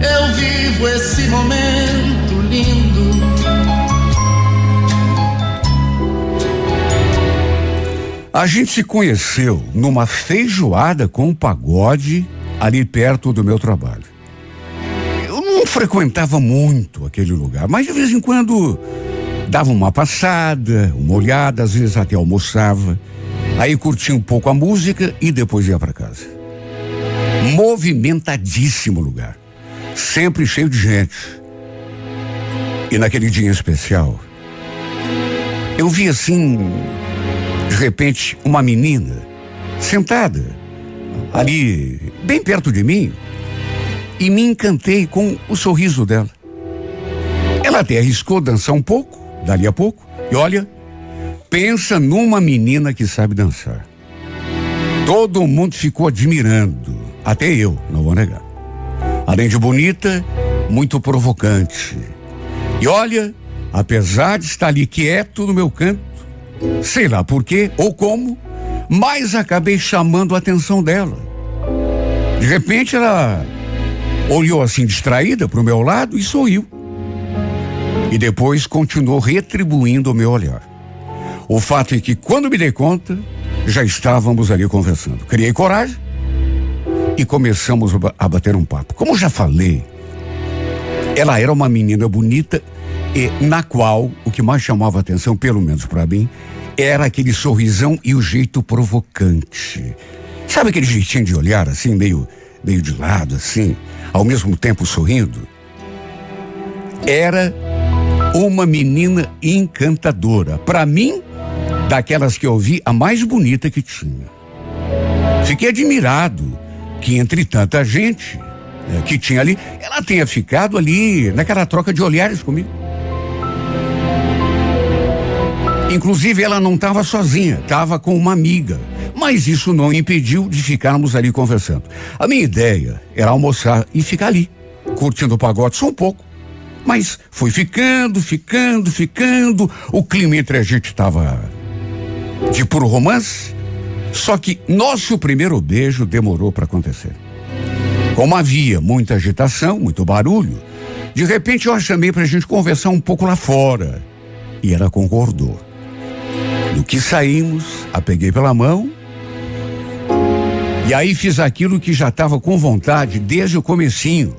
eu vivo esse momento lindo. A gente se conheceu numa feijoada com pagode ali perto do meu trabalho. Eu não frequentava muito aquele lugar, mas de vez em quando dava uma passada, uma olhada, às vezes até almoçava. Aí curtia um pouco a música e depois ia para casa. Movimentadíssimo lugar. Sempre cheio de gente. E naquele dia especial, eu vi assim, de repente, uma menina sentada ali, bem perto de mim, e me encantei com o sorriso dela. Ela até arriscou dançar um pouco, dali a pouco, e olha, pensa numa menina que sabe dançar. Todo mundo ficou admirando, até eu, não vou negar. Além de bonita, muito provocante. E olha, apesar de estar ali quieto no meu canto, sei lá por quê ou como, mas acabei chamando a atenção dela. De repente ela olhou assim distraída para o meu lado e sorriu. E depois continuou retribuindo o meu olhar. O fato é que quando me dei conta, já estávamos ali conversando. Criei coragem e começamos a bater um papo. Como já falei, ela era uma menina bonita e na qual o que mais chamava atenção, pelo menos para mim, era aquele sorrisão e o jeito provocante. Sabe aquele jeitinho de olhar assim, meio, meio de lado, assim, ao mesmo tempo sorrindo? Era uma menina encantadora. Para mim, daquelas que eu vi, a mais bonita que tinha. Fiquei admirado que entre tanta gente né, que tinha ali, ela tenha ficado ali naquela troca de olhares comigo. Inclusive, ela não estava sozinha, estava com uma amiga. Mas isso não impediu de ficarmos ali conversando. A minha ideia era almoçar e ficar ali, curtindo o pagode só um pouco. Mas foi ficando, ficando, ficando. O clima entre a gente estava de puro romance. Só que nosso primeiro beijo demorou para acontecer. Como havia muita agitação, muito barulho, de repente eu a chamei para a gente conversar um pouco lá fora. E ela concordou. No que saímos, a peguei pela mão. E aí fiz aquilo que já estava com vontade desde o comecinho.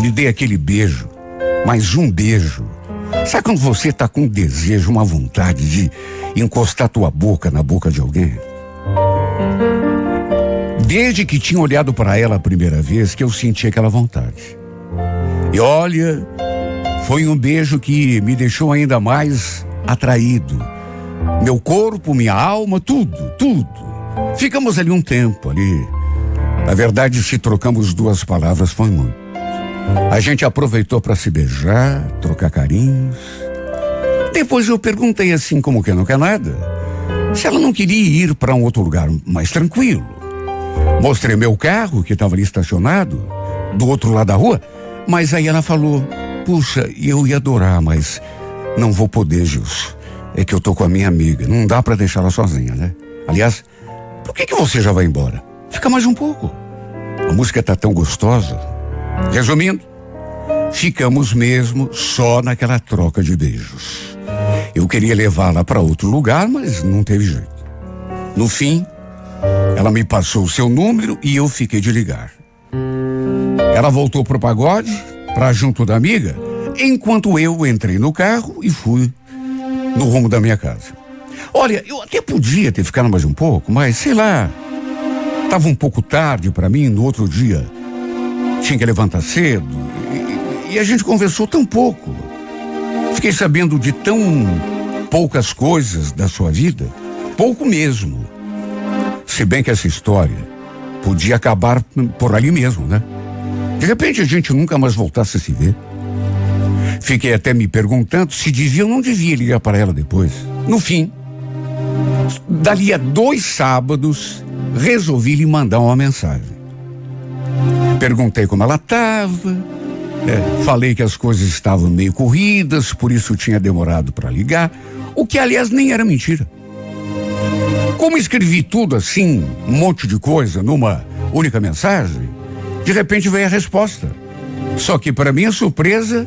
Lhe dei aquele beijo. Mais um beijo. Sabe quando você está com desejo, uma vontade de encostar tua boca na boca de alguém? Desde que tinha olhado para ela a primeira vez que eu senti aquela vontade. E olha, foi um beijo que me deixou ainda mais atraído. Meu corpo, minha alma, tudo, tudo. Ficamos ali um tempo ali. Na verdade, se trocamos duas palavras foi muito. A gente aproveitou para se beijar, trocar carinhos. Depois eu perguntei assim, como que não quer nada, se ela não queria ir para um outro lugar mais tranquilo. Mostrei meu carro, que estava ali estacionado, do outro lado da rua, mas aí ela falou: Puxa, eu ia adorar, mas não vou poder, Gilson. É que eu tô com a minha amiga, não dá para deixar ela sozinha, né? Aliás, por que, que você já vai embora? Fica mais um pouco. A música tá tão gostosa. Resumindo, ficamos mesmo só naquela troca de beijos. Eu queria levá-la para outro lugar, mas não teve jeito. No fim, ela me passou o seu número e eu fiquei de ligar. Ela voltou pro pagode, para junto da amiga, enquanto eu entrei no carro e fui no rumo da minha casa. Olha, eu até podia ter ficado mais um pouco, mas sei lá. Tava um pouco tarde para mim no outro dia. Tinha que levantar cedo e, e a gente conversou tão pouco. Fiquei sabendo de tão poucas coisas da sua vida, pouco mesmo. Se bem que essa história podia acabar por ali mesmo, né? De repente a gente nunca mais voltasse a se ver. Fiquei até me perguntando se devia ou não devia ligar para ela depois. No fim, dali a dois sábados, resolvi lhe mandar uma mensagem. Perguntei como ela estava, é, falei que as coisas estavam meio corridas, por isso tinha demorado para ligar, o que aliás nem era mentira. Como escrevi tudo assim, um monte de coisa numa única mensagem, de repente veio a resposta. Só que para minha surpresa,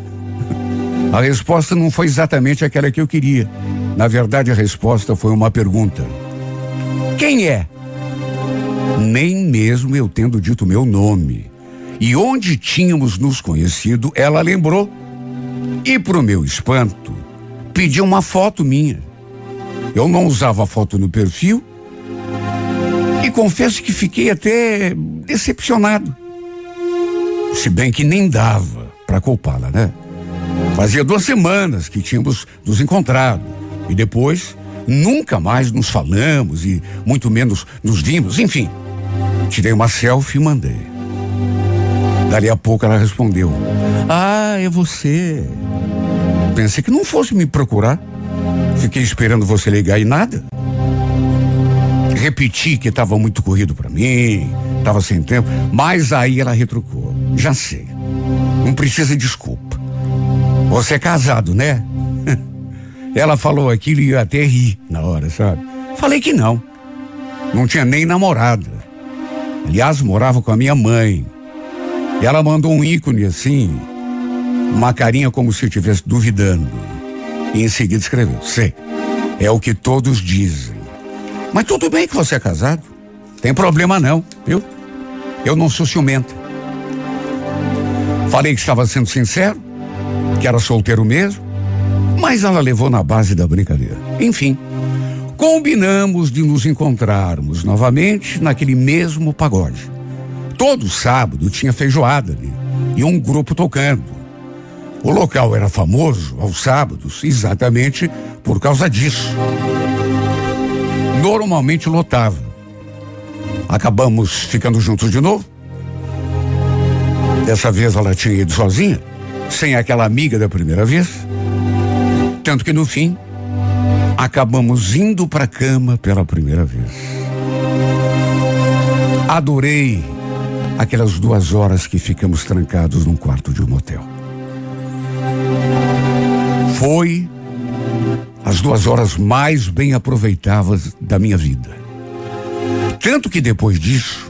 a resposta não foi exatamente aquela que eu queria. Na verdade, a resposta foi uma pergunta: Quem é? Nem mesmo eu tendo dito meu nome. E onde tínhamos nos conhecido, ela lembrou. E para o meu espanto, pediu uma foto minha. Eu não usava foto no perfil e confesso que fiquei até decepcionado. Se bem que nem dava para culpá-la, né? Fazia duas semanas que tínhamos nos encontrado e depois nunca mais nos falamos e muito menos nos vimos. Enfim, tirei uma selfie e mandei. Dali a pouco ela respondeu: Ah, é você. Pensei que não fosse me procurar. Fiquei esperando você ligar e nada. Repeti que estava muito corrido para mim, estava sem tempo, mas aí ela retrucou. Já sei. Não precisa de desculpa. Você é casado, né? Ela falou aquilo e eu até ri na hora, sabe? Falei que não. Não tinha nem namorada. Aliás, morava com a minha mãe. E ela mandou um ícone assim, uma carinha como se estivesse duvidando. E em seguida escreveu: Sei, é o que todos dizem. Mas tudo bem que você é casado. Tem problema não, viu? Eu não sou ciumenta. Falei que estava sendo sincero, que era solteiro mesmo, mas ela levou na base da brincadeira. Enfim, combinamos de nos encontrarmos novamente naquele mesmo pagode. Todo sábado tinha feijoada ali e um grupo tocando. O local era famoso aos sábados exatamente por causa disso. Normalmente lotava. Acabamos ficando juntos de novo. Dessa vez ela tinha ido sozinha, sem aquela amiga da primeira vez. Tanto que no fim, acabamos indo para a cama pela primeira vez. Adorei aquelas duas horas que ficamos trancados num quarto de um motel. Foi as duas horas mais bem aproveitadas da minha vida. Tanto que depois disso,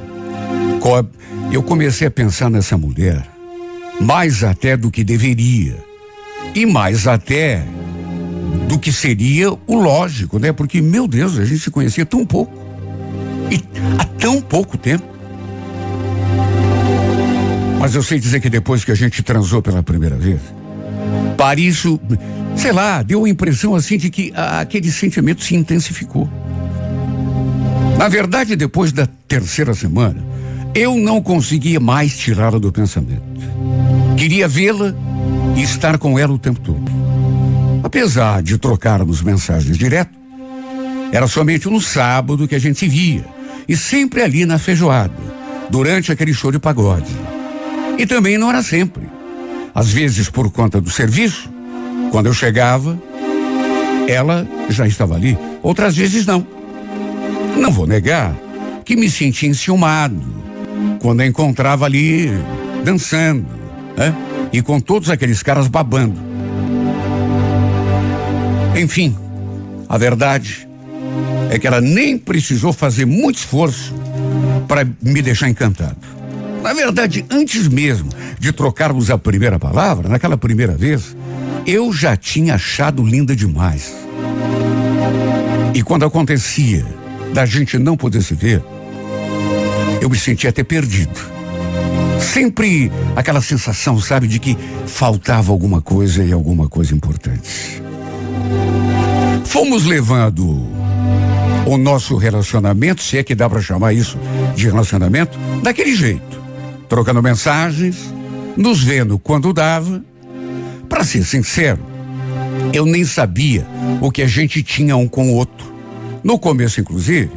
eu comecei a pensar nessa mulher mais até do que deveria e mais até do que seria o lógico, né? Porque, meu Deus, a gente se conhecia tão pouco e há tão pouco tempo. Mas eu sei dizer que depois que a gente transou pela primeira vez, Paris, sei lá, deu a impressão assim de que aquele sentimento se intensificou. Na verdade, depois da terceira semana, eu não conseguia mais tirá-la do pensamento. Queria vê-la e estar com ela o tempo todo. Apesar de trocarmos mensagens direto, era somente no sábado que a gente se via, e sempre ali na feijoada, durante aquele show de pagode. E também não era sempre. Às vezes, por conta do serviço, quando eu chegava, ela já estava ali. Outras vezes, não. Não vou negar que me sentia enciumado quando a encontrava ali dançando, né? E com todos aqueles caras babando. Enfim, a verdade é que ela nem precisou fazer muito esforço para me deixar encantado. Na verdade, antes mesmo de trocarmos a primeira palavra, naquela primeira vez, eu já tinha achado linda demais. E quando acontecia da gente não poder se ver, eu me sentia até perdido. Sempre aquela sensação, sabe, de que faltava alguma coisa e alguma coisa importante. Fomos levando o nosso relacionamento, se é que dá para chamar isso de relacionamento, daquele jeito trocando mensagens, nos vendo quando dava. Para ser sincero, eu nem sabia o que a gente tinha um com o outro. No começo, inclusive,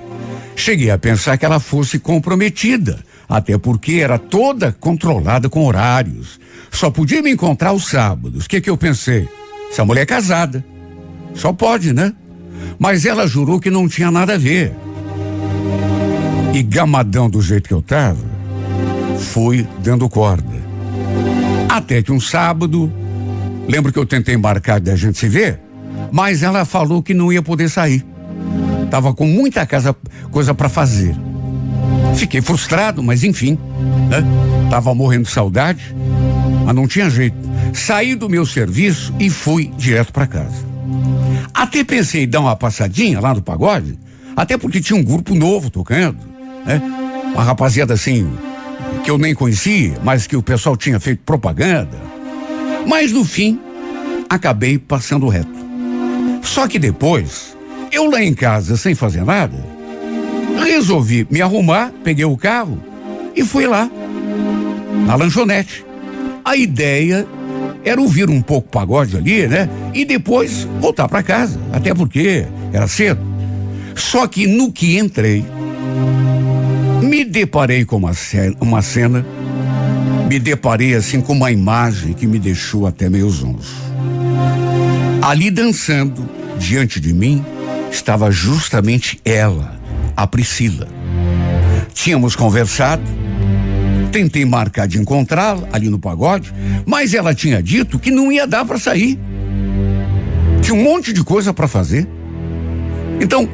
cheguei a pensar que ela fosse comprometida Até porque era toda controlada com horários. Só podia me encontrar aos sábados. O que que eu pensei? Essa mulher é casada. Só pode, né? Mas ela jurou que não tinha nada a ver. E gamadão do jeito que eu tava, fui dando corda. Até que um sábado, lembro que eu tentei marcar da gente se ver, mas ela falou que não ia poder sair. Tava com muita casa, coisa para fazer. Fiquei frustrado, mas enfim, né? Tava morrendo de saudade, mas não tinha jeito. Saí do meu serviço e fui direto para casa. Até pensei em dar uma passadinha lá no pagode, até porque tinha um grupo novo tocando, né? Uma rapaziada assim, que eu nem conhecia, mas que o pessoal tinha feito propaganda. Mas no fim, acabei passando reto. Só que depois, eu lá em casa sem fazer nada, resolvi me arrumar, peguei o carro e fui lá, na lanchonete. A ideia era ouvir um pouco pagode ali, né? E depois voltar para casa, até porque era cedo. Só que no que entrei, deparei com uma cena, uma cena, me deparei assim com uma imagem que me deixou até meio zonzo. Ali dançando, diante de mim, estava justamente ela, a Priscila. Tínhamos conversado, tentei marcar de encontrá-la ali no pagode, mas ela tinha dito que não ia dar para sair. Tinha um monte de coisa para fazer. Então,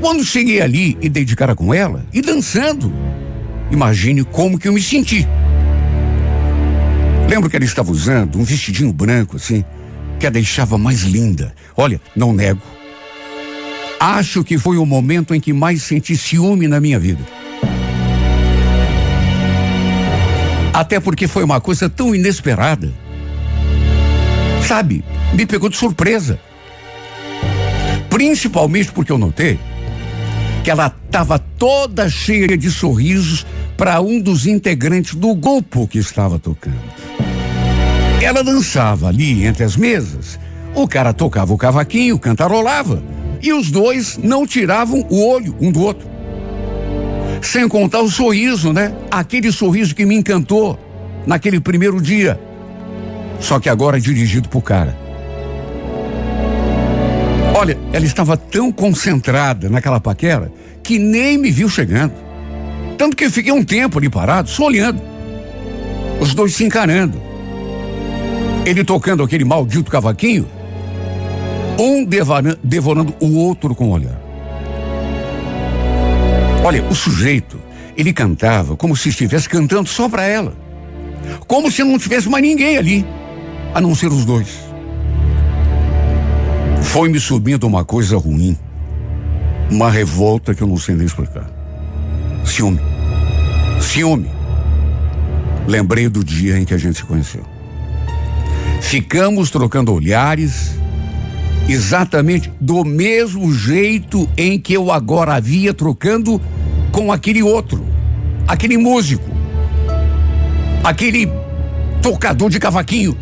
quando cheguei ali e dei de cara com ela, e dançando, imagine como que eu me senti. Lembro que ela estava usando um vestidinho branco assim, que a deixava mais linda. Olha, não nego. Acho que foi o momento em que mais senti ciúme na minha vida. Até porque foi uma coisa tão inesperada. Sabe, me pegou de surpresa. Principalmente porque eu notei que ela estava toda cheia de sorrisos para um dos integrantes do grupo que estava tocando. Ela dançava ali entre as mesas, o cara tocava o cavaquinho, cantarolava, e os dois não tiravam o olho um do outro. Sem contar o sorriso, né? Aquele sorriso que me encantou naquele primeiro dia. Só que agora é dirigido pro cara. Olha, ela estava tão concentrada naquela paquera que nem me viu chegando. Tanto que eu fiquei um tempo ali parado, só olhando. Os dois se encarando. Ele tocando aquele maldito cavaquinho, um devorando, o outro com o olhar. Olha, o sujeito, ele cantava como se estivesse cantando só para ela. Como se não tivesse mais ninguém ali, a não ser os dois. Foi me subindo uma coisa ruim. Uma revolta que eu não sei nem explicar. Ciúme. Ciúme. Lembrei do dia em que a gente se conheceu. Ficamos trocando olhares, exatamente do mesmo jeito em que eu agora havia trocando com aquele outro, aquele músico, aquele tocador de cavaquinho.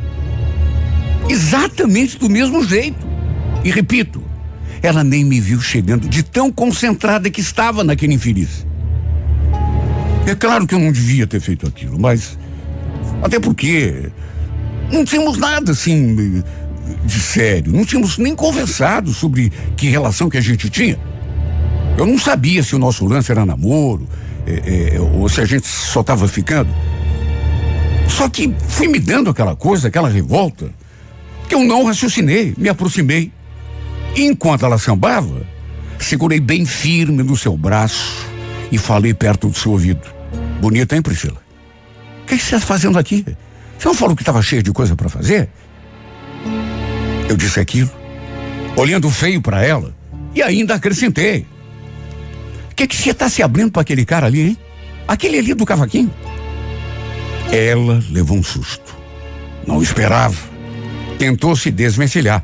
Exatamente do mesmo jeito. E repito, ela nem me viu chegando de tão concentrada que estava naquele infeliz. É claro que eu não devia ter feito aquilo, mas até porque não tínhamos nada assim de sério, não tínhamos nem conversado sobre que relação que a gente tinha. Eu não sabia se o nosso lance era namoro, é, é, ou se a gente só estava ficando. Só que fui me dando aquela coisa, aquela revolta, que eu não raciocinei, me aproximei. Enquanto ela sambava, segurei bem firme no seu braço e falei perto do seu ouvido. Bonita, hein, Priscila? O que você está fazendo aqui? Você não falou que estava cheio de coisa para fazer? Eu disse aquilo, olhando feio para ela, e ainda acrescentei. O que, que você está se abrindo para aquele cara ali, hein? Aquele ali do cavaquinho? Ela levou um susto. Não esperava. Tentou se desvencilhar.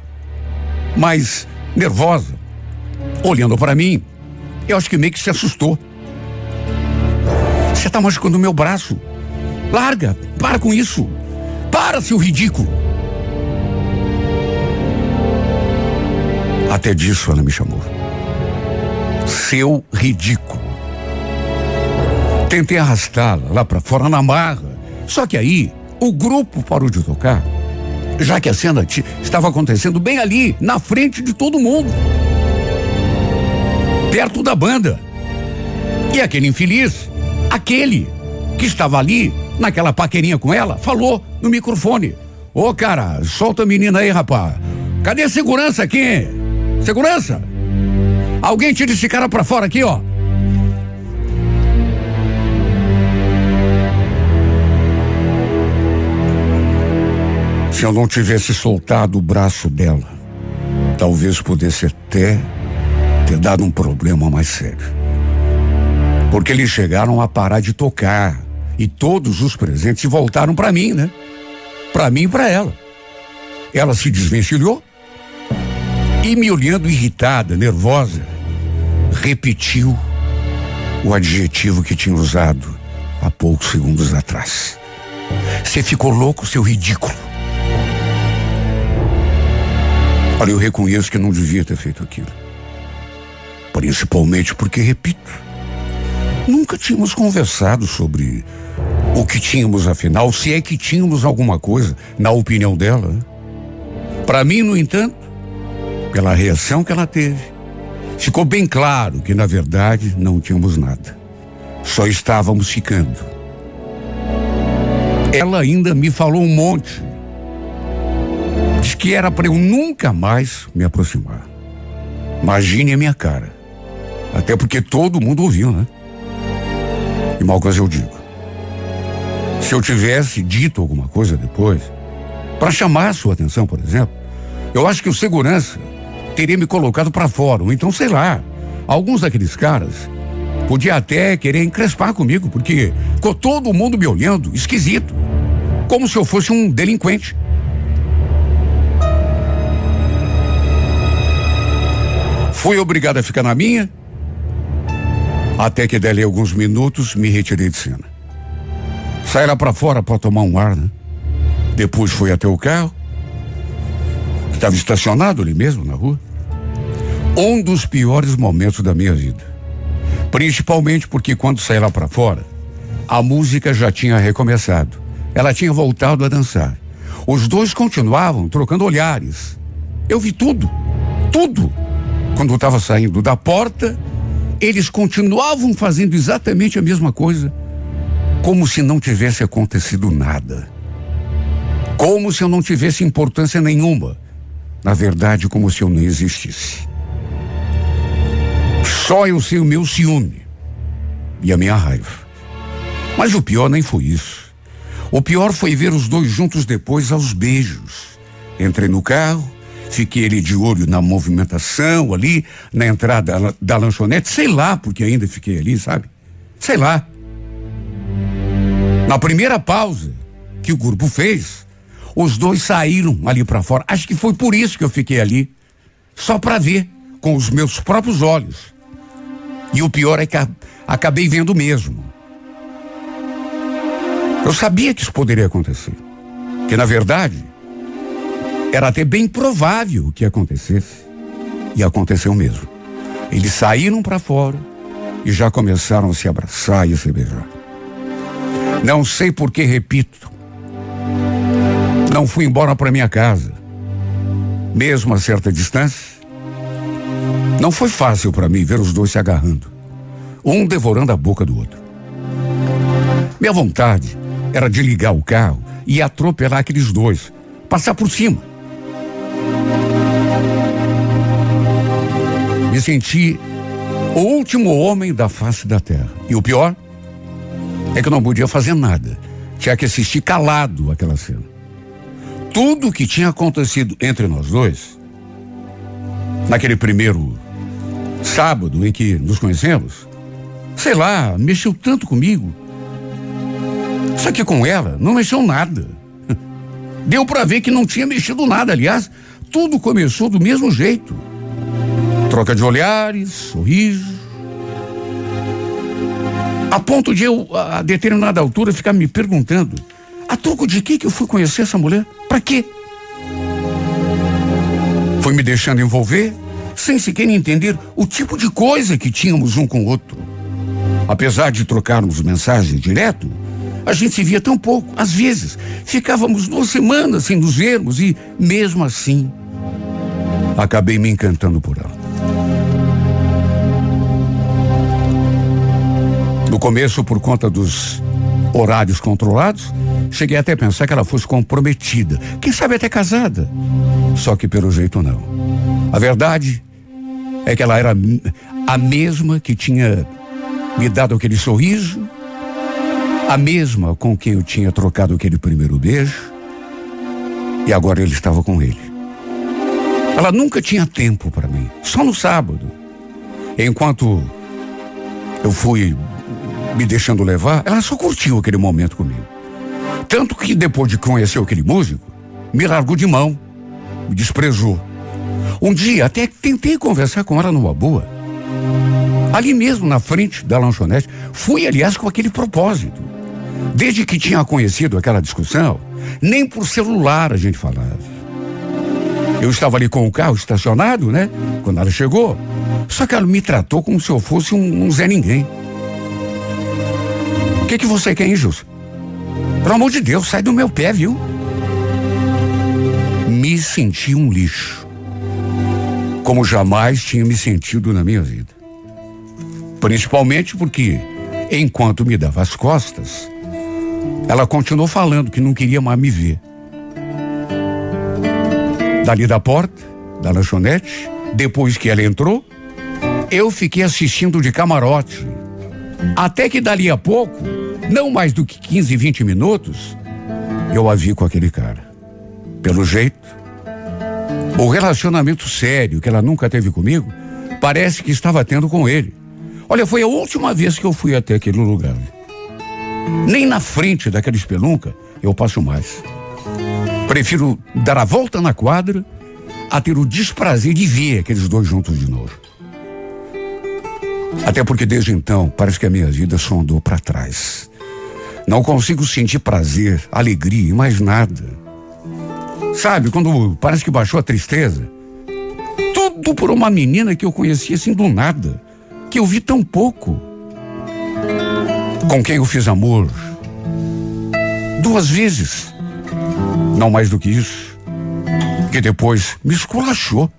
Mas nervosa, olhando para mim. Eu acho que meio que se assustou. Você está machucando o meu braço. Larga, para com isso. Para, seu ridículo. Até disso ela me chamou. Seu ridículo. Tentei arrastá-la lá para fora na marra. Só que aí o grupo parou de tocar, já que a cena estava acontecendo bem ali, na frente de todo mundo. Perto da banda. E aquele infeliz, aquele que estava ali, naquela paquerinha com ela, falou no microfone: Ô oh, cara, solta a menina aí, rapaz. Cadê a segurança aqui? Segurança? Alguém tira esse cara pra fora aqui, ó. Se eu não tivesse soltado o braço dela, talvez pudesse até ter dado um problema mais sério. Porque eles chegaram a parar de tocar e todos os presentes voltaram para mim, né? Para mim e para ela. Ela se desvencilhou e me olhando irritada, nervosa, repetiu o adjetivo que tinha usado há poucos segundos atrás. Você ficou louco, seu ridículo. Olha, eu reconheço que não devia ter feito aquilo. Principalmente porque, repito, nunca tínhamos conversado sobre o que tínhamos afinal, se é que tínhamos alguma coisa, na opinião dela. Para mim, no entanto, pela reação que ela teve, ficou bem claro que, na verdade, não tínhamos nada. Só estávamos ficando. Ela ainda me falou um monte Diz que era para eu nunca mais me aproximar. Imagine a minha cara. Até porque todo mundo ouviu, né? E mal coisa eu digo. Se eu tivesse dito alguma coisa depois, para chamar a sua atenção, por exemplo, eu acho que o segurança teria me colocado para fora, ou então, sei lá, alguns daqueles caras podia até querer encrespar comigo, porque ficou todo mundo me olhando esquisito, como se eu fosse um delinquente. Fui obrigado a ficar na minha, até que dali alguns minutos me retirei de cena. Saí lá para fora para tomar um ar, né? Depois fui até o carro, que estava estacionado ali mesmo na rua. Um dos piores momentos da minha vida. Principalmente porque quando saí lá para fora, a música já tinha recomeçado. Ela tinha voltado a dançar. Os dois continuavam trocando olhares. Eu vi tudo, tudo. Quando eu estava saindo da porta, eles continuavam fazendo exatamente a mesma coisa, como se não tivesse acontecido nada. Como se eu não tivesse importância nenhuma. Na verdade, como se eu não existisse. Só eu sei o meu ciúme e a minha raiva. Mas o pior nem foi isso. O pior foi ver os dois juntos depois aos beijos. Entrei no carro, Fiquei ali de olho na movimentação ali, na entrada da lanchonete, sei lá, porque ainda fiquei ali, sabe? Sei lá. Na primeira pausa que o grupo fez, os dois saíram ali para fora. Acho que foi por isso que eu fiquei ali, só para ver com os meus próprios olhos. E o pior é que acabei vendo mesmo. Eu sabia que isso poderia acontecer. Que na verdade, era até bem provável que acontecesse. E aconteceu mesmo. Eles saíram para fora e já começaram a se abraçar e a se beijar. Não sei por que repito. Não fui embora para minha casa. Mesmo a certa distância. Não foi fácil para mim ver os dois se agarrando, um devorando a boca do outro. Minha vontade era de ligar o carro e atropelar aqueles dois, passar por cima. Me senti o último homem da face da terra. E o pior é que eu não podia fazer nada. Tinha que assistir calado aquela cena. Tudo o que tinha acontecido entre nós dois, naquele primeiro sábado em que nos conhecemos, sei lá, mexeu tanto comigo. Só que com ela não mexeu nada. Deu para ver que não tinha mexido nada, aliás, tudo começou do mesmo jeito. Troca de olhares, sorriso. A ponto de eu, a determinada altura, ficar me perguntando: a troco de que que eu fui conhecer essa mulher? Para quê? Foi me deixando envolver, sem sequer entender o tipo de coisa que tínhamos um com o outro. Apesar de trocarmos mensagens direto, a gente se via tão pouco. Às vezes, ficávamos duas semanas sem nos vermos e, mesmo assim, acabei me encantando por ela. No começo, por conta dos horários controlados, cheguei até a pensar que ela fosse comprometida, quem sabe até casada. Só que pelo jeito não. A verdade é que ela era a mesma que tinha me dado aquele sorriso, a mesma com quem eu tinha trocado aquele primeiro beijo, e agora ele estava com ele. Ela nunca tinha tempo para mim, só no sábado. Enquanto eu fui me deixando levar, ela só curtiu aquele momento comigo. Tanto que depois de conhecer aquele músico, me largou de mão, me desprezou. Um dia até tentei conversar com ela numa boa. Ali mesmo na frente da lanchonete, fui aliás com aquele propósito. Desde que tinha conhecido aquela discussão, nem por celular a gente falava. Eu estava ali com o carro estacionado, né? Quando ela chegou. Só que ela me tratou como se eu fosse um, um Zé Ninguém que que você quer, hein, Jus? Pelo amor de Deus, sai do meu pé, viu? Me senti um lixo. Como jamais tinha me sentido na minha vida. Principalmente porque, enquanto me dava as costas, ela continuou falando que não queria mais me ver. Dali da porta, da lanchonete, depois que ela entrou, eu fiquei assistindo de camarote. Até que dali a pouco, não mais do que 15, 20 minutos, eu a vi com aquele cara. Pelo jeito, o relacionamento sério que ela nunca teve comigo, parece que estava tendo com ele. Olha, foi a última vez que eu fui até aquele lugar. Nem na frente daquela espelunca eu passo mais. Prefiro dar a volta na quadra a ter o desprazer de ver aqueles dois juntos de novo. Até porque desde então parece que a minha vida só andou para trás. Não consigo sentir prazer, alegria e mais nada. Sabe, quando parece que baixou a tristeza? Tudo por uma menina que eu conheci assim do nada, que eu vi tão pouco. Com quem eu fiz amor duas vezes. Não mais do que isso. Que depois me esculachou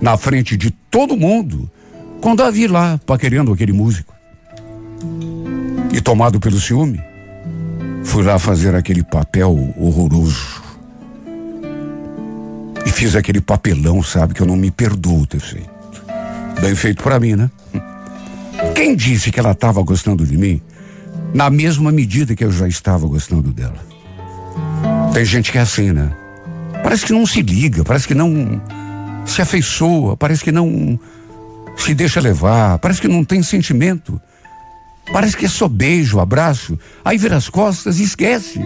na frente de todo mundo quando a vi lá paquerando aquele músico. E tomado pelo ciúme, Fui lá fazer aquele papel horroroso. E fiz aquele papelão, sabe, que eu não me perdoo ter feito. Bem feito para mim, né? Quem disse que ela estava gostando de mim? Na mesma medida que eu já estava gostando dela. Tem gente que é assim, né? Parece que não se liga, parece que não se afeiçoa, parece que não se deixa levar, parece que não tem sentimento. Parece que é só beijo, abraço. Aí vira as costas e esquece.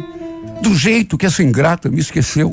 Do jeito que essa ingrata me esqueceu.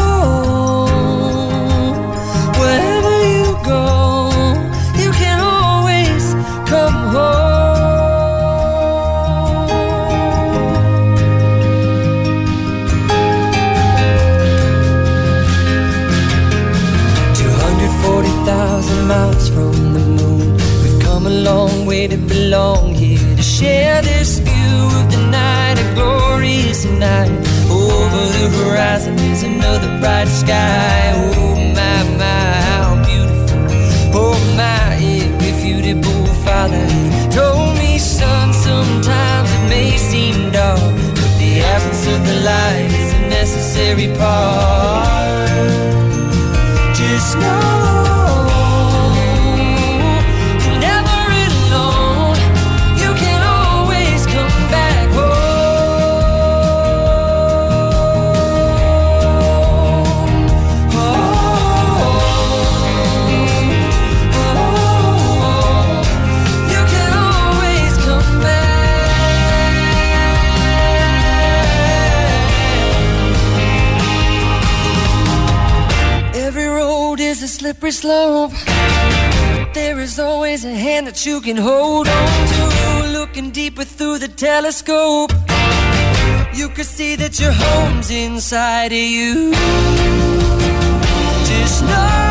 horizon is another bright sky. Oh my, my, how beautiful. Oh my, irrefutable father. Told me, son, sometimes it may seem dark, but the absence of the light is a necessary part. Just know. You can hold on to. Looking deeper through the telescope, you can see that your home's inside of you. Just know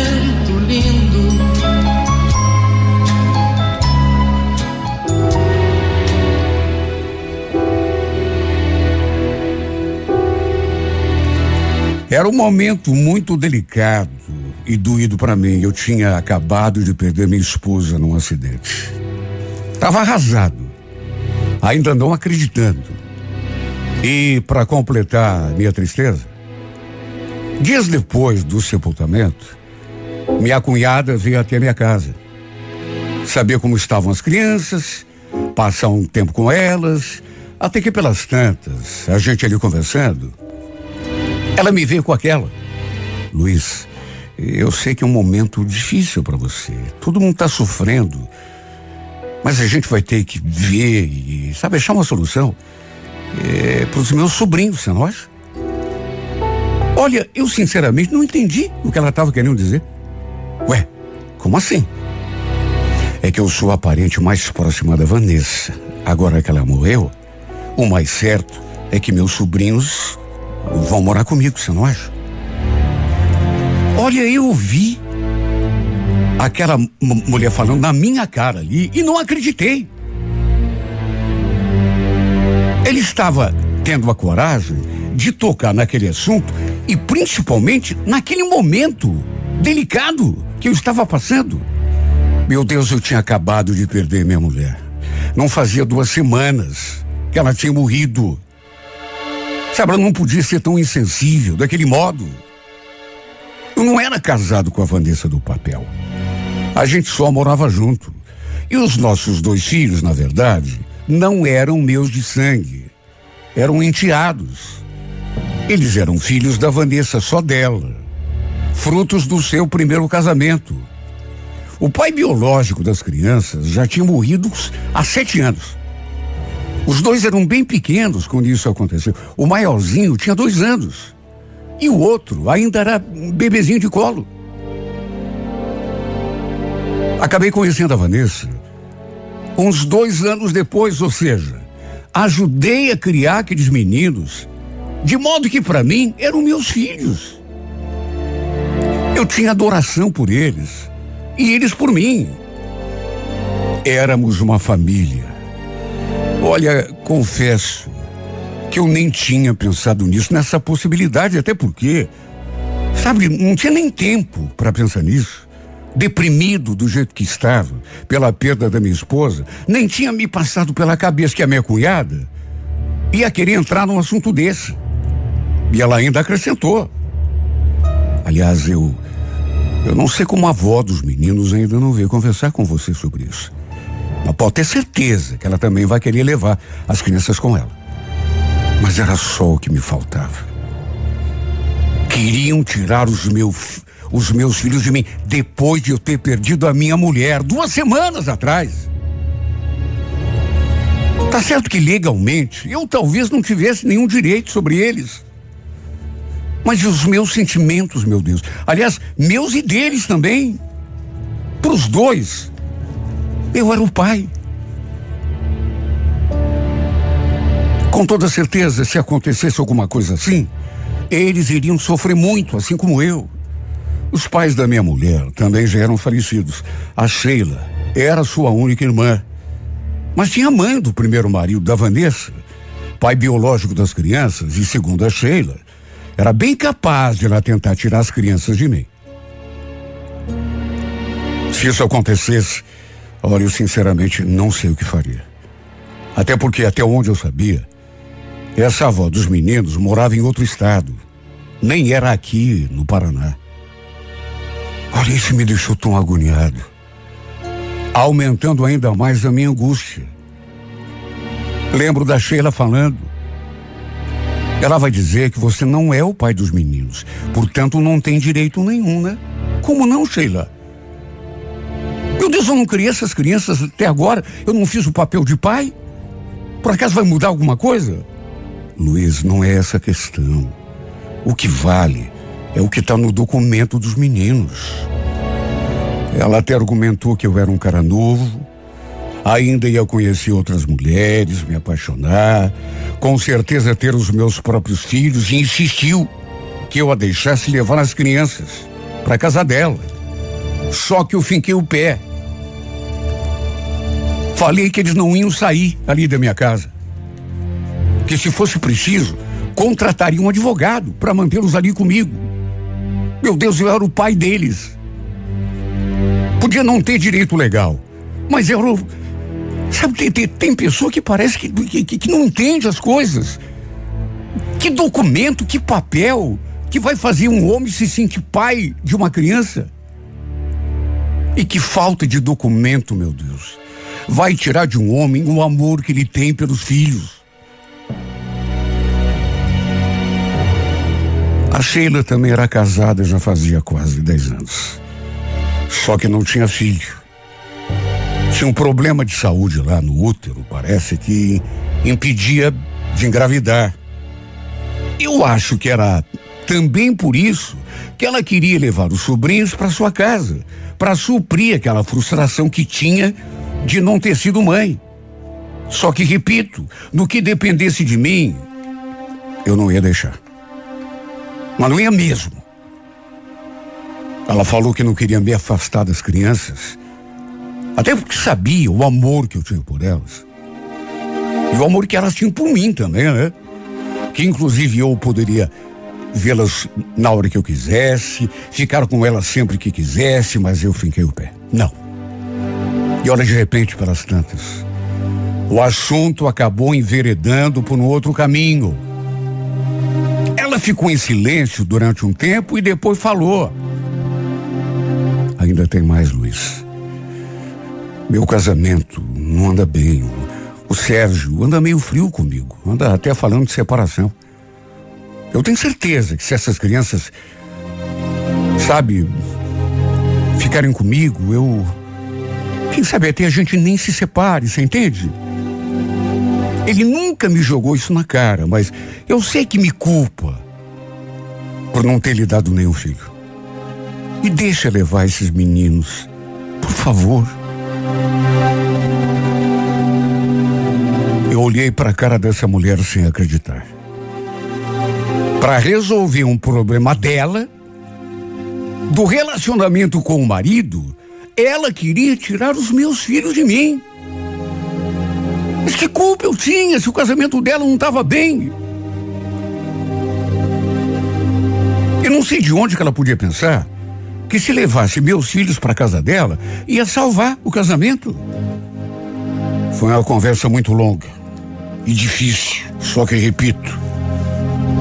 Era um momento muito delicado e doído para mim. Eu tinha acabado de perder minha esposa num acidente. Estava arrasado, ainda não acreditando. E para completar minha tristeza, dias depois do sepultamento, minha cunhada veio até minha casa. Saber como estavam as crianças, passar um tempo com elas, até que pelas tantas, a gente ali conversando, ela me veio com aquela. Luiz, eu sei que é um momento difícil para você. Todo mundo está sofrendo. Mas a gente vai ter que ver e, sabe, achar uma solução é, para os meus sobrinhos, você não acha? Olha, eu sinceramente não entendi o que ela estava querendo dizer. Ué, como assim? É que eu sou a parente mais próxima da Vanessa. Agora que ela morreu, o mais certo é que meus sobrinhos vão morar comigo, você não acha? Olha, eu vi aquela mulher falando na minha cara ali e não acreditei. Ele estava tendo a coragem de tocar naquele assunto e principalmente naquele momento delicado que eu estava passando. Meu Deus, eu tinha acabado de perder minha mulher. Não fazia duas semanas que ela tinha morrido. Sabe, não podia ser tão insensível, daquele modo. Eu não era casado com a Vanessa do papel. A gente só morava junto. E os nossos dois filhos, na verdade, não eram meus de sangue. Eram enteados. Eles eram filhos da Vanessa, só dela. Frutos do seu primeiro casamento. O pai biológico das crianças já tinha morrido há sete anos. Os dois eram bem pequenos quando isso aconteceu. O maiorzinho tinha dois anos. E o outro ainda era um bebezinho de colo. Acabei conhecendo a Vanessa uns dois anos depois, ou seja, ajudei a criar aqueles meninos, de modo que para mim eram meus filhos. Eu tinha adoração por eles e eles por mim. Éramos uma família. Olha, confesso que eu nem tinha pensado nisso, nessa possibilidade, até porque, sabe, não tinha nem tempo para pensar nisso. Deprimido do jeito que estava, pela perda da minha esposa, nem tinha me passado pela cabeça que a minha cunhada ia querer entrar num assunto desse. E ela ainda acrescentou. Aliás, eu. Eu não sei como a avó dos meninos ainda não veio conversar com você sobre isso. Mas pode ter certeza que ela também vai querer levar as crianças com ela. Mas era só o que me faltava. Queriam tirar os, meu, os meus filhos de mim depois de eu ter perdido a minha mulher duas semanas atrás. Tá certo que legalmente eu talvez não tivesse nenhum direito sobre eles. Mas os meus sentimentos, meu Deus? Aliás, meus e deles também. Para os dois. Eu era o pai. Com toda certeza, se acontecesse alguma coisa assim, eles iriam sofrer muito, assim como eu. Os pais da minha mulher também já eram falecidos. A Sheila era sua única irmã. Mas tinha a mãe do primeiro marido da Vanessa, pai biológico das crianças, e segundo a Sheila, era bem capaz de ela tentar tirar as crianças de mim. Se isso acontecesse, olha, eu sinceramente não sei o que faria. Até porque, até onde eu sabia, essa avó dos meninos morava em outro estado. Nem era aqui, no Paraná. Olha, isso me deixou tão agoniado. Aumentando ainda mais a minha angústia. Lembro da Sheila falando. Ela vai dizer que você não é o pai dos meninos, portanto não tem direito nenhum, né? Como não, Sheila? Meu Deus, eu não criei essas crianças até agora, eu não fiz o papel de pai? Por acaso vai mudar alguma coisa? Luiz, não é essa a questão. O que vale é o que está no documento dos meninos. Ela até argumentou que eu era um cara novo, ainda ia conhecer outras mulheres, me apaixonar, com certeza ter os meus próprios filhos e insistiu que eu a deixasse levar as crianças para casa dela. Só que eu finquei o pé. Falei que eles não iam sair ali da minha casa. Que se fosse preciso, contrataria um advogado para mantê-los ali comigo. Meu Deus, eu era o pai deles. Podia não ter direito legal, mas eu. Sabe, tem, tem, tem pessoa que parece que, que, que não entende as coisas. Que documento, que papel que vai fazer um homem se sentir pai de uma criança? E que falta de documento, meu Deus. Vai tirar de um homem o amor que ele tem pelos filhos. A Sheila também era casada já fazia quase 10 anos. Só que não tinha filho. Tinha um problema de saúde lá no útero, parece que impedia de engravidar. Eu acho que era também por isso que ela queria levar os sobrinhos para sua casa, para suprir aquela frustração que tinha de não ter sido mãe. Só que, repito, no que dependesse de mim, eu não ia deixar. Mas não ia mesmo. Ela falou que não queria me afastar das crianças, até porque sabia o amor que eu tinha por elas. E o amor que elas tinham por mim também, né? Que inclusive eu poderia vê-las na hora que eu quisesse, ficar com elas sempre que quisesse, mas eu finquei o pé. Não. E olha, de repente, pelas tantas, o assunto acabou enveredando por um outro caminho. Ela ficou em silêncio durante um tempo e depois falou. Ainda tem mais, Luiz. Meu casamento não anda bem. O Sérgio anda meio frio comigo, anda até falando de separação. Eu tenho certeza que se essas crianças, sabe, ficarem comigo, eu. Quem sabe até a gente nem se separe, você entende? Ele nunca me jogou isso na cara, mas eu sei que me culpa por não ter lhe dado nenhum filho. Me deixa levar esses meninos, por favor. Eu olhei para a cara dessa mulher sem acreditar. Para resolver um problema dela, do relacionamento com o marido, ela queria tirar os meus filhos de mim. Mas que culpa eu tinha se o casamento dela não estava bem? Eu não sei de onde que ela podia pensar que se levasse meus filhos para casa dela, ia salvar o casamento. Foi uma conversa muito longa e difícil, só que repito,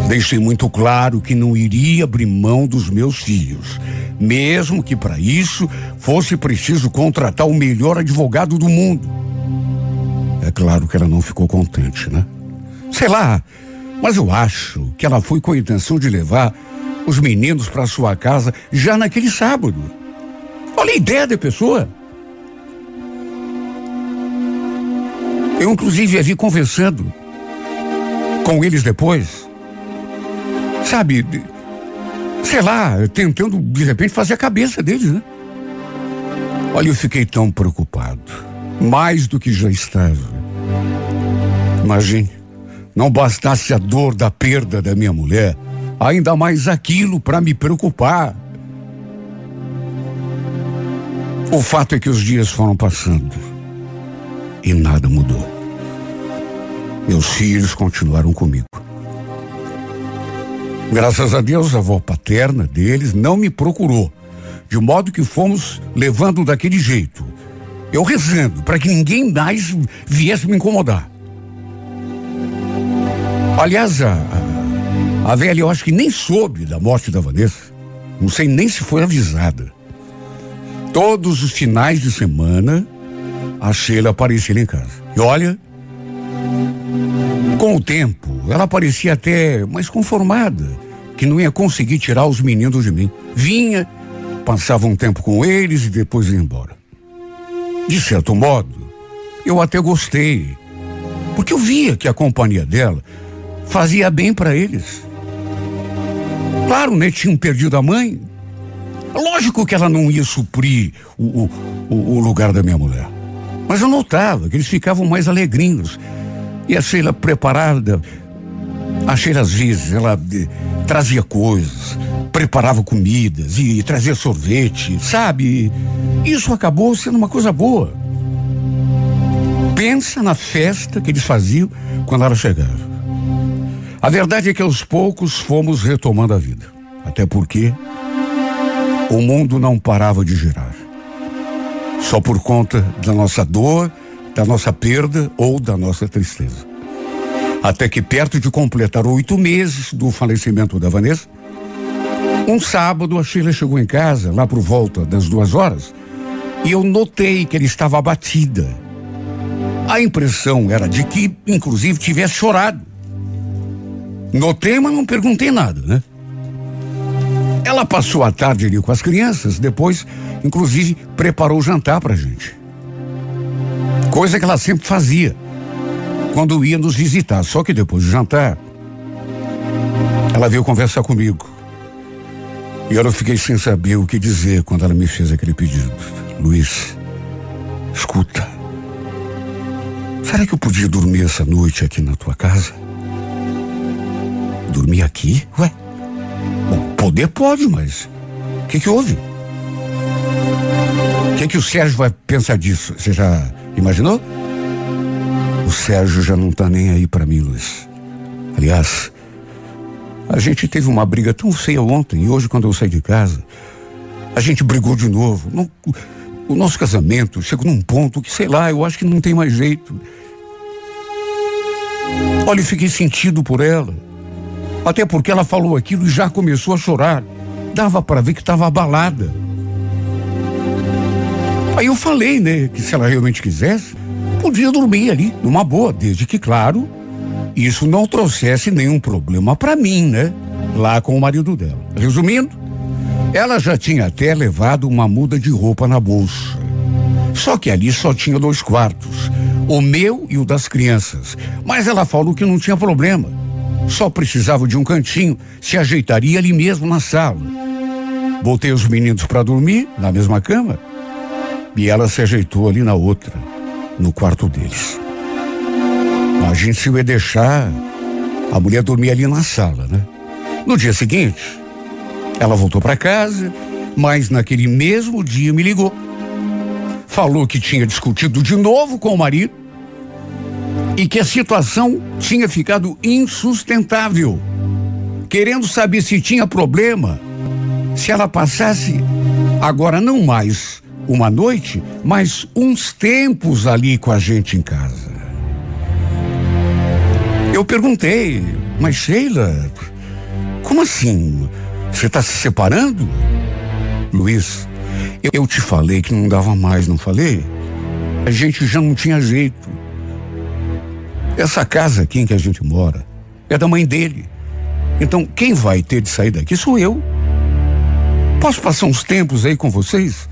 deixei muito claro que não iria abrir mão dos meus filhos, mesmo que para isso fosse preciso contratar o melhor advogado do mundo. É claro que ela não ficou contente, né? Sei lá, mas eu acho que ela foi com a intenção de levar os meninos para sua casa já naquele sábado. Olha a ideia da pessoa. Eu, inclusive, a vi conversando com eles depois. Sabe, sei lá, tentando de repente fazer a cabeça deles, né? Olha, eu fiquei tão preocupado. Mais do que já estava. Imagine, não bastasse a dor da perda da minha mulher ainda mais aquilo para me preocupar. O fato é que os dias foram passando e nada mudou. Meus filhos continuaram comigo. Graças a Deus, a avó paterna deles não me procurou, de modo que fomos levando daquele jeito. Eu rezando para que ninguém mais viesse me incomodar. Aliás, a, a, velha eu acho que nem soube da morte da Vanessa. Não sei nem se foi avisada. Todos os finais de semana, a Sheila aparecia em casa. E olha, com o tempo, ela parecia até mais conformada, que não ia conseguir tirar os meninos de mim. Vinha, passava um tempo com eles e depois ia embora. De certo modo, eu até gostei, porque eu via que a companhia dela fazia bem para eles. Claro, né? Tinham perdido a mãe. Lógico que ela não ia suprir o, o, o lugar da minha mulher. Mas eu notava que eles ficavam mais alegrinhos. E a Sheila preparada, a Sheila às vezes, ela eh, trazia coisas, preparava comidas e, trazia sorvete, sabe? Isso acabou sendo uma coisa boa. Pensa na festa que eles faziam quando ela chegava. A verdade é que aos poucos fomos retomando a vida. Até porque o mundo não parava de girar. Só por conta da nossa dor, da nossa perda ou da nossa tristeza. Até que perto de completar oito meses do falecimento da Vanessa, um sábado a Sheila chegou em casa, lá por volta das duas horas, e eu notei que ele estava abatida. A impressão era de que, inclusive, tivesse chorado. Notei, mas não perguntei nada, né? Ela passou a tarde ali com as crianças, depois, inclusive, preparou o jantar pra gente. Coisa que ela sempre fazia quando ia nos visitar. Só que depois do jantar, ela veio conversar comigo. E eu fiquei sem saber o que dizer quando ela me fez aquele pedido. Luiz, escuta. Será que eu podia dormir essa noite aqui na tua casa? Dormir aqui? Ué? Bom, poder pode, mas. O que, que houve? O que, que o Sérgio vai pensar disso? Você já imaginou? O Sérgio já não tá nem aí para mim, Luiz. Aliás, a gente teve uma briga tão feia ontem e hoje, quando eu saí de casa, a gente brigou de novo. Não, o nosso casamento chegou num ponto que, sei lá, eu acho que não tem mais jeito. Olha, eu fiquei sentido por ela. Até porque ela falou aquilo e já começou a chorar. Dava para ver que estava abalada. Aí eu falei, né, que se ela realmente quisesse, podia dormir ali, numa boa, desde que, claro, isso não trouxesse nenhum problema para mim, né? Lá com o marido dela. Resumindo, ela já tinha até levado uma muda de roupa na bolsa. Só que ali só tinha dois quartos, o meu e o das crianças. Mas ela falou que não tinha problema só precisava de um cantinho, se ajeitaria ali mesmo na sala. Botei os meninos para dormir na mesma cama e ela se ajeitou ali na outra, no quarto deles. Se eu ia deixar a mulher dormir ali na sala, né? No dia seguinte, ela voltou para casa, mas naquele mesmo dia me ligou. Falou que tinha discutido de novo com o marido e que a situação tinha ficado insustentável. Querendo saber se tinha problema, se ela passasse agora não mais uma noite, mas uns tempos ali com a gente em casa. Eu perguntei, mas Sheila, como assim? Você está se separando? Luiz, eu, eu te falei que não dava mais, não falei? A gente já não tinha jeito. Essa casa aqui em que a gente mora é da mãe dele. Então, quem vai ter de sair daqui sou eu. Posso passar uns tempos aí com vocês?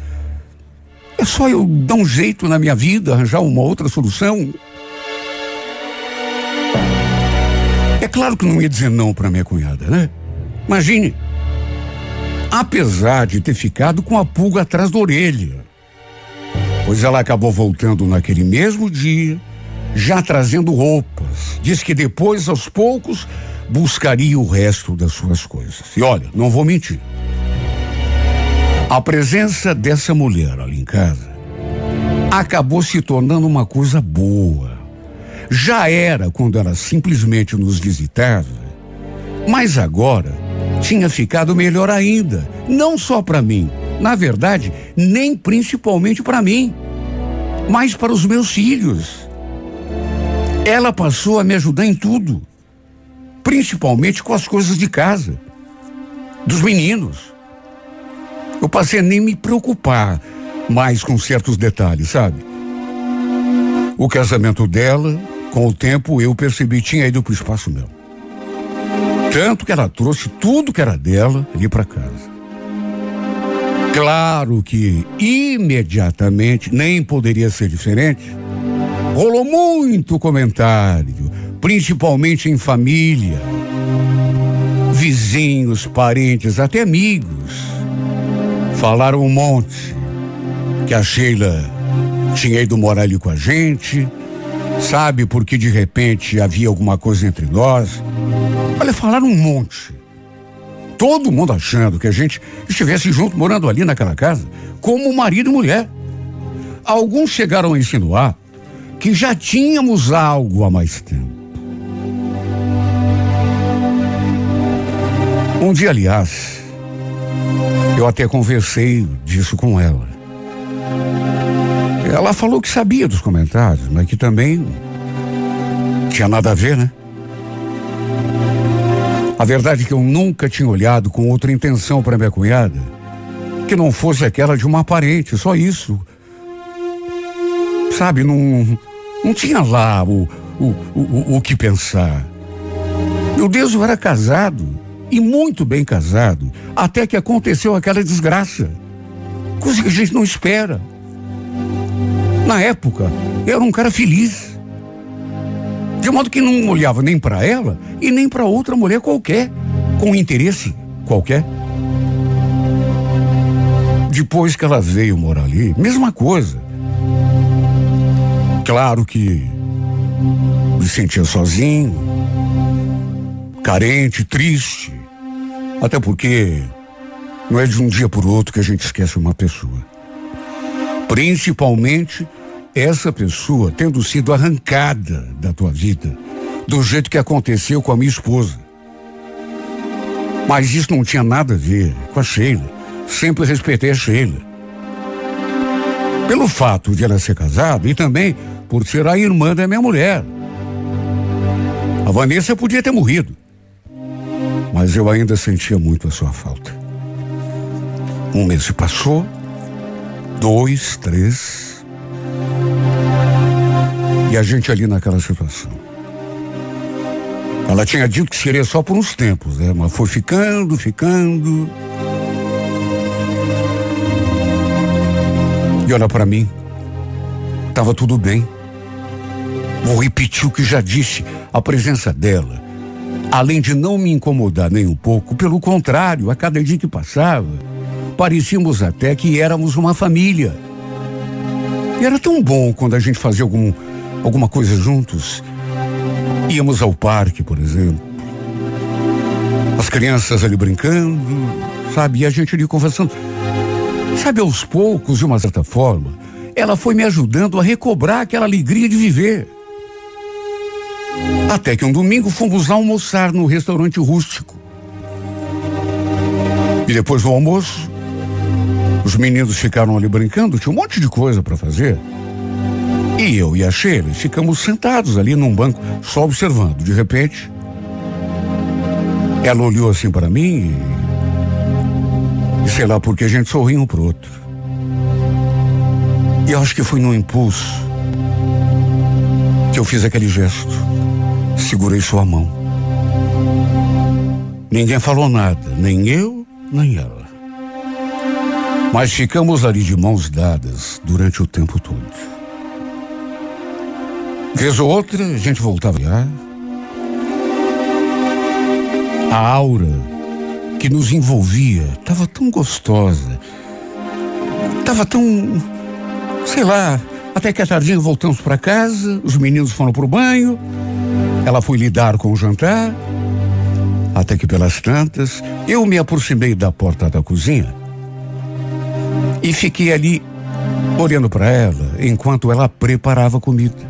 É só eu dar um jeito na minha vida, arranjar uma outra solução. É claro que não ia dizer não para minha cunhada, né? Imagine. Apesar de ter ficado com a pulga atrás da orelha. Pois ela acabou voltando naquele mesmo dia já trazendo roupas. Diz que depois, aos poucos, buscaria o resto das suas coisas. E olha, não vou mentir. A presença dessa mulher ali em casa acabou se tornando uma coisa boa. Já era quando ela simplesmente nos visitava, mas agora tinha ficado melhor ainda, não só para mim, na verdade, nem principalmente para mim, mas para os meus filhos. Ela passou a me ajudar em tudo, principalmente com as coisas de casa, dos meninos. Eu passei a nem me preocupar mais com certos detalhes, sabe? O casamento dela, com o tempo, eu percebi tinha ido para o espaço meu. Tanto que ela trouxe tudo que era dela ali para casa. Claro que imediatamente, nem poderia ser diferente, rolou muito comentário, principalmente em família, vizinhos, parentes, até amigos Falaram um monte que a Sheila tinha ido morar ali com a gente, sabe, porque de repente havia alguma coisa entre nós. Olha, falaram um monte. Todo mundo achando que a gente estivesse junto morando ali naquela casa, como marido e mulher. Alguns chegaram a insinuar que já tínhamos algo há mais tempo. Um dia, aliás, eu até conversei disso com ela. Ela falou que sabia dos comentários, mas que também tinha nada a ver, né? A verdade é que eu nunca tinha olhado com outra intenção para minha cunhada, que não fosse aquela de uma parente, só isso. Sabe, não, não tinha lá o, o, o, o que pensar. Meu Deus, eu era casado e muito bem casado, até que aconteceu aquela desgraça. Coisa que a gente não espera. Na época, eu era um cara feliz. De modo que não olhava nem para ela e nem para outra mulher qualquer, com interesse qualquer. Depois que ela veio morar ali, mesma coisa. Claro que me sentia sozinho, carente, triste. Até porque não é de um dia por outro que a gente esquece uma pessoa. Principalmente essa pessoa tendo sido arrancada da tua vida, do jeito que aconteceu com a minha esposa. Mas isso não tinha nada a ver com a Sheila. Sempre respeitei a Sheila. Pelo fato de ela ser casada e também por ser a irmã da minha mulher. A Vanessa podia ter morrido mas eu ainda sentia muito a sua falta. Um mês se passou, dois, três, e a gente ali naquela situação. Ela tinha dito que seria só por uns tempos, né? Mas foi ficando, ficando. E olha para mim, estava tudo bem. Vou repetir o que já disse. A presença dela além de não me incomodar nem um pouco, pelo contrário, a cada dia que passava, parecíamos até que éramos uma família. E era tão bom quando a gente fazia algum, alguma coisa juntos. Íamos ao parque, por exemplo. As crianças ali brincando, sabe? E a gente ali conversando. Sabe, aos poucos, de uma certa forma, ela foi me ajudando a recobrar aquela alegria de viver. Até que um domingo fomos almoçar no restaurante rústico. E depois do almoço, os meninos ficaram ali brincando, tinha um monte de coisa para fazer. E eu e a Sheila ficamos sentados ali num banco, só observando. De repente, ela olhou assim para mim e, e sei lá porque a gente sorriu um pro outro. E acho que foi num impulso que eu fiz aquele gesto segurei sua mão. Ninguém falou nada, nem eu, nem ela. Mas ficamos ali de mãos dadas durante o tempo todo. Vez ou outra, a gente voltava a A aura que nos envolvia estava tão gostosa, estava tão, sei lá, até que a tardinha voltamos para casa, os meninos foram para o banho, ela foi lidar com o jantar, até que pelas tantas eu me aproximei da porta da cozinha E fiquei ali olhando para ela enquanto ela preparava comida.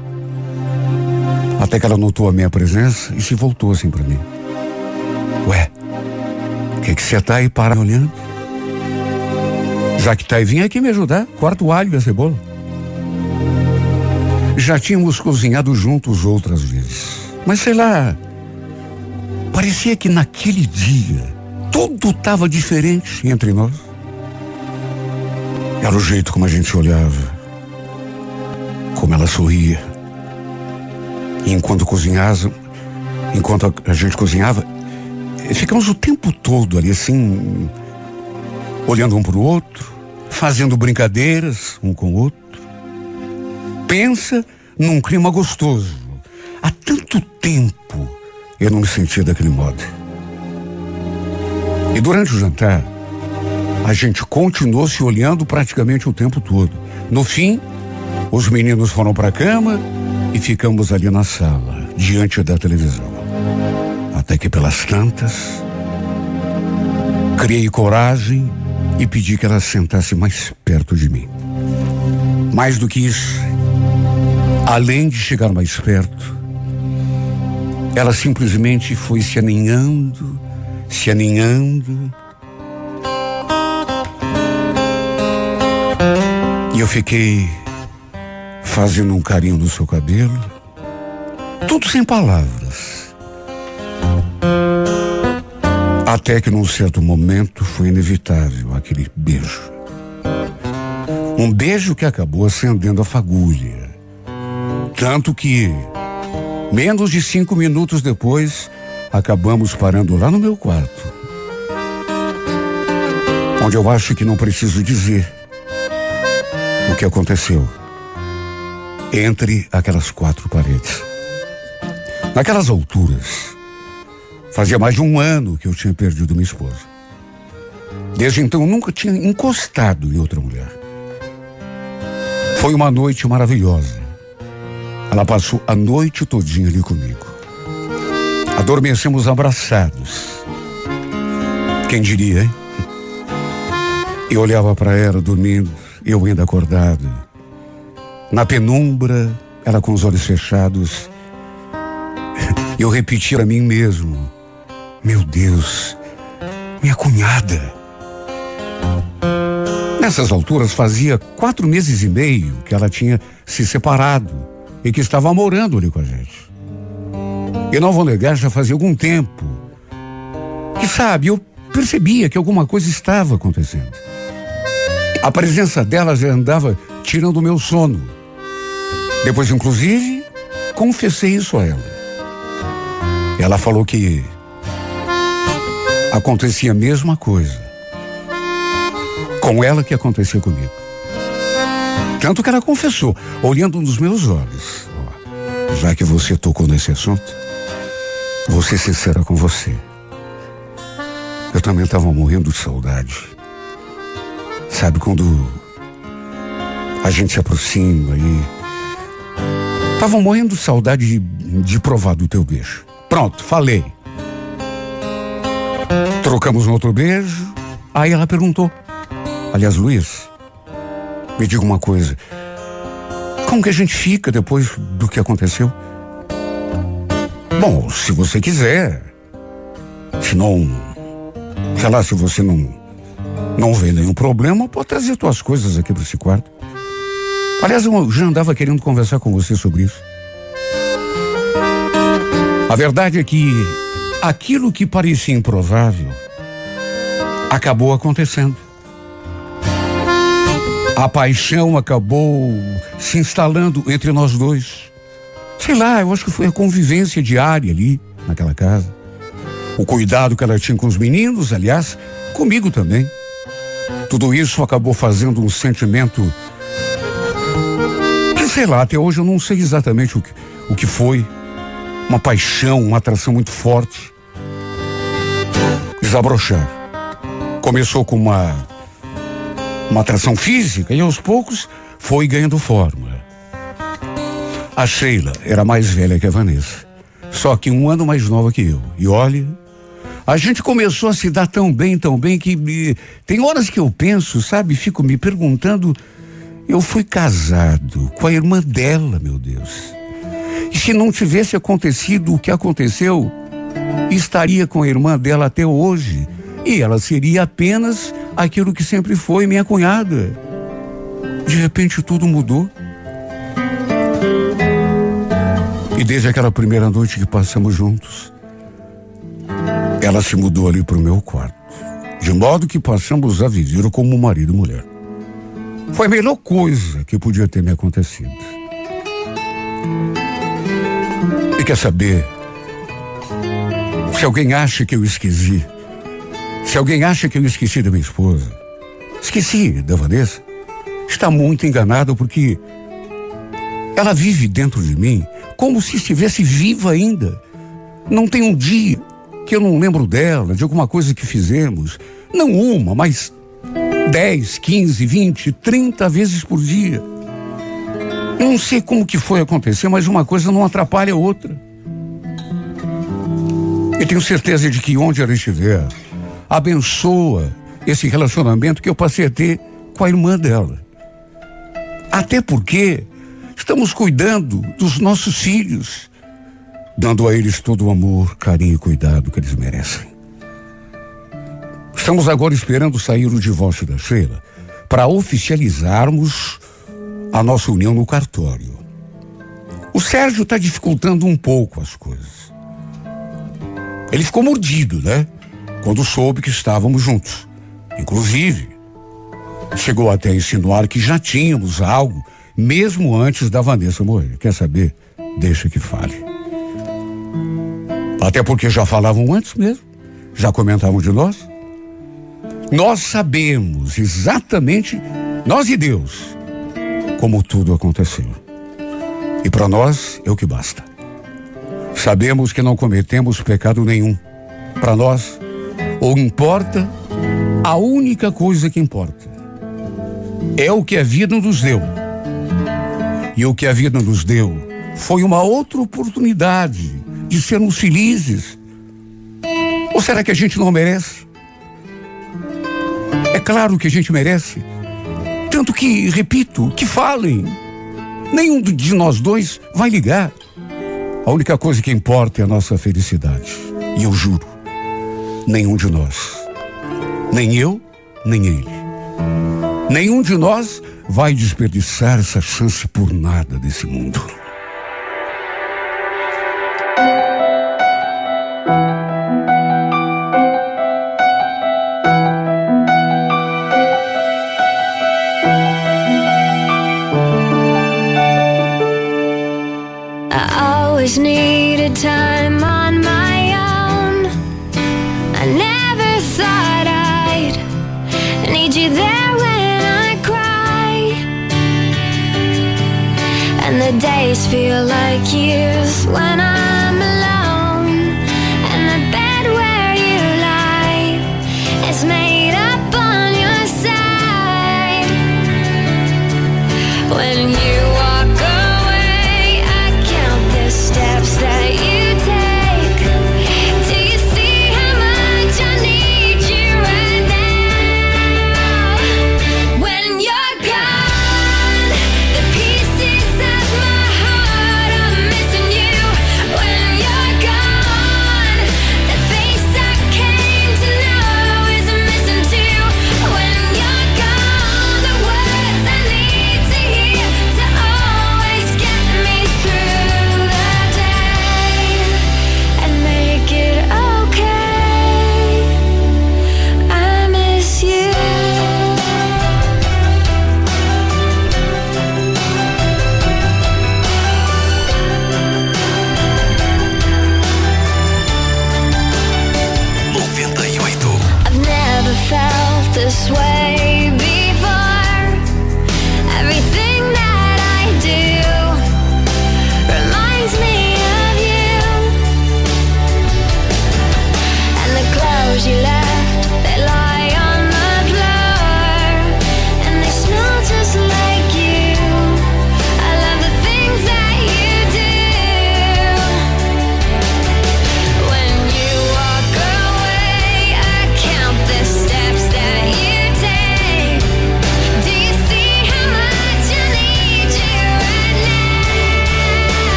Até que ela notou a minha presença e se voltou assim para mim. Ué, o que você tá aí para olhando? Já que tá aí, vem aqui me ajudar. Corta o alho e a cebola. Já tínhamos cozinhado juntos outras vezes. Mas sei lá, parecia que naquele dia tudo estava diferente entre nós. Era o jeito como a gente olhava, como ela sorria. E enquanto cozinhava, enquanto a gente cozinhava, ficamos o tempo todo ali assim, olhando um para o outro, fazendo brincadeiras um com o outro. Pensa num clima gostoso. Há tanto tempo eu não me sentia daquele modo. E durante o jantar, a gente continuou se olhando praticamente o tempo todo. No fim, os meninos foram para a cama e ficamos ali na sala, diante da televisão. Até que pelas tantas, criei coragem e pedi que ela sentasse mais perto de mim. Mais do que isso, além de chegar mais perto, ela simplesmente foi se aninhando, se aninhando. E eu fiquei fazendo um carinho no seu cabelo, tudo sem palavras. Até que num certo momento foi inevitável aquele beijo. Um beijo que acabou acendendo a fagulha. Tanto que, menos de cinco minutos depois, acabamos parando lá no meu quarto. Onde eu acho que não preciso dizer o que aconteceu entre aquelas quatro paredes. Naquelas alturas, fazia mais de um ano que eu tinha perdido minha esposa. Desde então, nunca tinha encostado em outra mulher. Foi uma noite maravilhosa. Ela passou a noite todinha ali comigo. Adormecemos abraçados. Quem diria, hein? Eu olhava para ela dormindo, eu ainda acordado. Na penumbra, ela com os olhos fechados. Eu repetia a mim mesmo: Meu Deus, minha cunhada. Nessas alturas, fazia quatro meses e meio que ela tinha se separado e que estava morando ali com a gente. E não vou negar, já fazia algum tempo. E sabe, eu percebia que alguma coisa estava acontecendo. A presença dela já andava tirando o meu sono. Depois, inclusive, confessei isso a ela. Ela falou que acontecia a mesma coisa com ela que acontecia comigo. Tanto que ela confessou, olhando nos meus olhos. Ó, já que você tocou nesse assunto, vou ser sincera com você. Eu também estava morrendo de saudade. Sabe quando a gente se aproxima e. Tava morrendo de saudade de, de provar do teu beijo. Pronto, falei. Trocamos um outro beijo. Aí ela perguntou. Aliás, Luiz, me diga uma coisa. Como que a gente fica depois do que aconteceu? Bom, se você quiser. Se não. Sei lá, se você não. Não vê nenhum problema, pode trazer tuas coisas aqui para esse quarto. Aliás, eu já andava querendo conversar com você sobre isso. A verdade é que aquilo que parecia improvável acabou acontecendo. A paixão acabou se instalando entre nós dois. Sei lá, eu acho que foi a convivência diária ali, naquela casa. O cuidado que ela tinha com os meninos, aliás, comigo também. Tudo isso acabou fazendo um sentimento. Sei lá, até hoje eu não sei exatamente o que, o que foi. Uma paixão, uma atração muito forte. Desabrochar. Começou com uma uma atração física e aos poucos foi ganhando forma. A Sheila era mais velha que a Vanessa, só que um ano mais nova que eu. E olhe, A gente começou a se dar tão bem, tão bem, que me, tem horas que eu penso, sabe? Fico me perguntando. Eu fui casado com a irmã dela, meu Deus. E se não tivesse acontecido o que aconteceu, estaria com a irmã dela até hoje. E ela seria apenas aquilo que sempre foi, minha cunhada. De repente tudo mudou. E desde aquela primeira noite que passamos juntos, ela se mudou ali para o meu quarto. De modo que passamos a viver como marido e mulher. Foi a melhor coisa que podia ter me acontecido. E quer saber? Se alguém acha que eu esqueci, se alguém acha que eu esqueci da minha esposa, esqueci da Vanessa, está muito enganado porque ela vive dentro de mim como se estivesse viva ainda. Não tem um dia que eu não lembro dela, de alguma coisa que fizemos. Não uma, mas 10, 15, 20, 30 vezes por dia. Eu não sei como que foi acontecer, mas uma coisa não atrapalha a outra. E tenho certeza de que onde ela estiver, abençoa esse relacionamento que eu passei a ter com a irmã dela. Até porque estamos cuidando dos nossos filhos, dando a eles todo o amor, carinho e cuidado que eles merecem. Estamos agora esperando sair o divórcio da Sheila para oficializarmos a nossa união no cartório. O Sérgio está dificultando um pouco as coisas. Ele ficou mordido, né? Quando soube que estávamos juntos. Inclusive, chegou até a insinuar que já tínhamos algo, mesmo antes da Vanessa morrer. Quer saber? Deixa que fale. Até porque já falavam antes mesmo. Já comentavam de nós. Nós sabemos exatamente, nós e Deus, como tudo aconteceu. E para nós é o que basta. Sabemos que não cometemos pecado nenhum. Para nós, ou importa, a única coisa que importa é o que a vida nos deu. E o que a vida nos deu foi uma outra oportunidade de sermos felizes. Ou será que a gente não merece? Claro que a gente merece. Tanto que, repito, que falem. Nenhum de nós dois vai ligar. A única coisa que importa é a nossa felicidade. E eu juro, nenhum de nós, nem eu, nem ele, nenhum de nós vai desperdiçar essa chance por nada desse mundo. just needed time on my own. I never thought I'd need you there when I cry. And the days feel like years when I